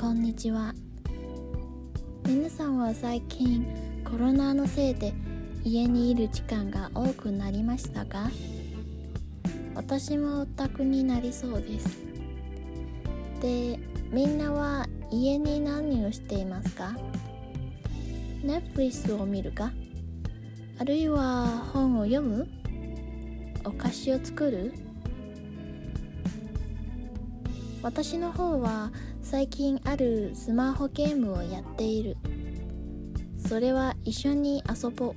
こんにちは。皆さんは最近コロナのせいで家にいる時間が多くなりましたか？私もオタクになりそうです。でみんなは家に何をしていますか？Netflix を見るか？あるいは本を読む？お菓子を作る？私の方は最近あるスマホゲームをやっている。それは一緒に遊ぼう。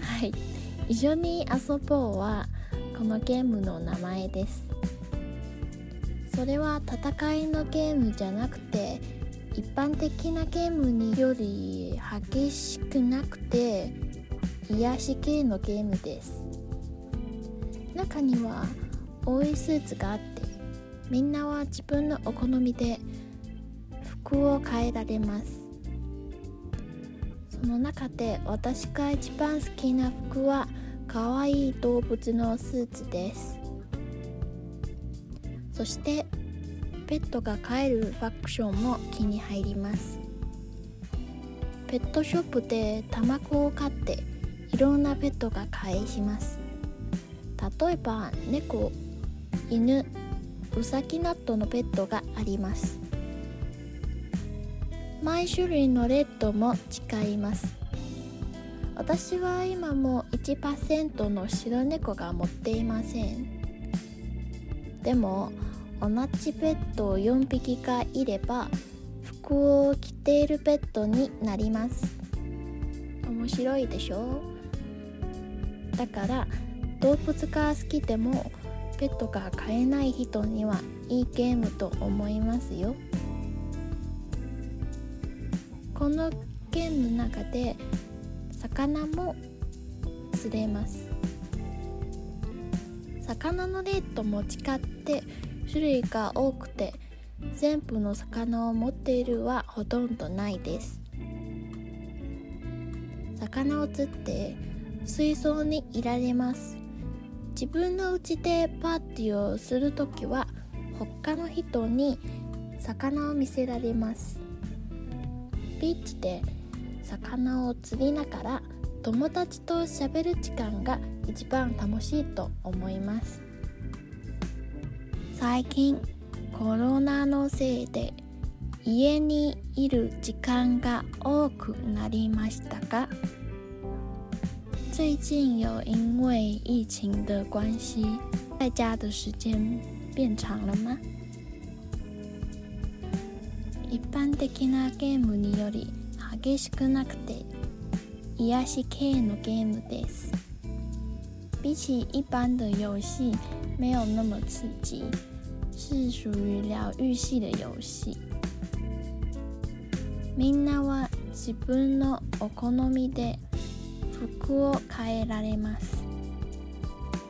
はい。一緒に遊ぼうはこのゲームの名前です。それは戦いのゲームじゃなくて一般的なゲームにより激しくなくて癒し系のゲームです。中には多いスーツがあってみんなは自分のお好みで服を変えられます。その中で私が一番好きな服は可愛い動物のスーツです。そしてペットが飼えるファクションも気に入ります。ペットショップで卵を買っていろんなペットが買えします。例えば猫犬ウサギナットのペットがあります。毎種類のレッドも誓います。私は今も1%の白猫が持っていません。でも同じペットを4匹がいれば服を着ているペットになります。面白いでしょ？だから動物が好きでもペットが飼えない人にはいいゲームと思いますよ。このゲームの中で魚も釣れます。魚のレートも違って種類が多くて全部の魚を持っているはほとんどないです。魚を釣って水槽にいられます。自分の家でパーティーをするときは他の人に魚を見せられます。ビーチで魚を釣りながら友達と喋る時間が一番楽しいと思います。最近コロナのせいで家にいる時間が多くなりましたが最近有因为疫情的关系，在家的时间变长了吗？一般的なゲームにより激しくなくて癒し系のゲームです。比起一般的游戏，没有那么刺激，是属于疗愈系的游戏。みんなは自分のお好みで 服を変えられます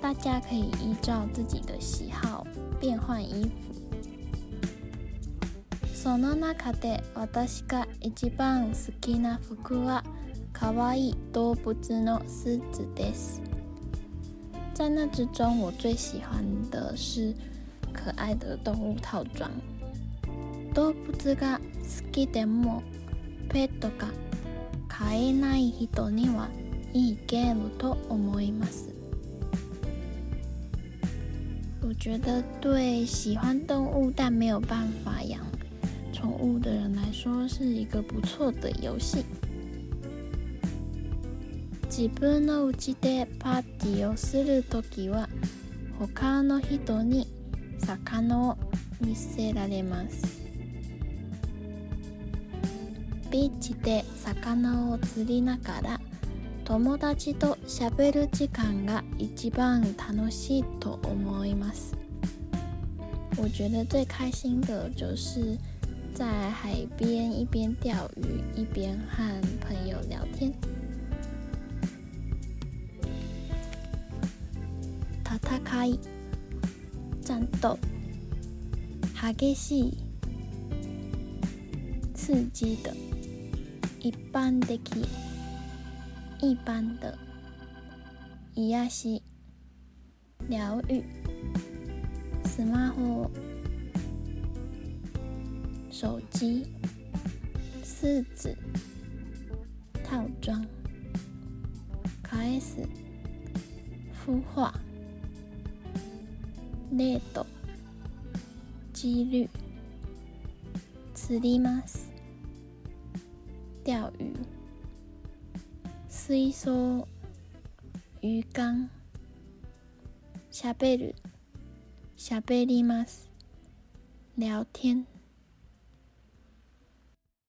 大家可以依照自己的喜好变换衣服その中で私が一番好きな服は可愛い動物のスーツです在那之中我最喜欢的是可爱的动物套装動物が好きでもペットが飼えない人には いいゲームと思います。我觉得对喜欢动物但没有办法养宠物的人来说是一个不错的游戏。自分の家でパーティーをするときは他の人に魚を見せられます。ビーチで魚を釣りながら友達と喋る時間が一番楽しいと思います。我觉得最开心的就是在海边一边钓鱼一边和朋友聊天。戦い、战斗、激しい、刺激的、一般的。一般的癒し療愈スマホ 手机、四子、套装、返す、孵化、デート、几率、釣ります、钓鱼、 水槽、鱼缸、しゃべる、しゃべります、聊天。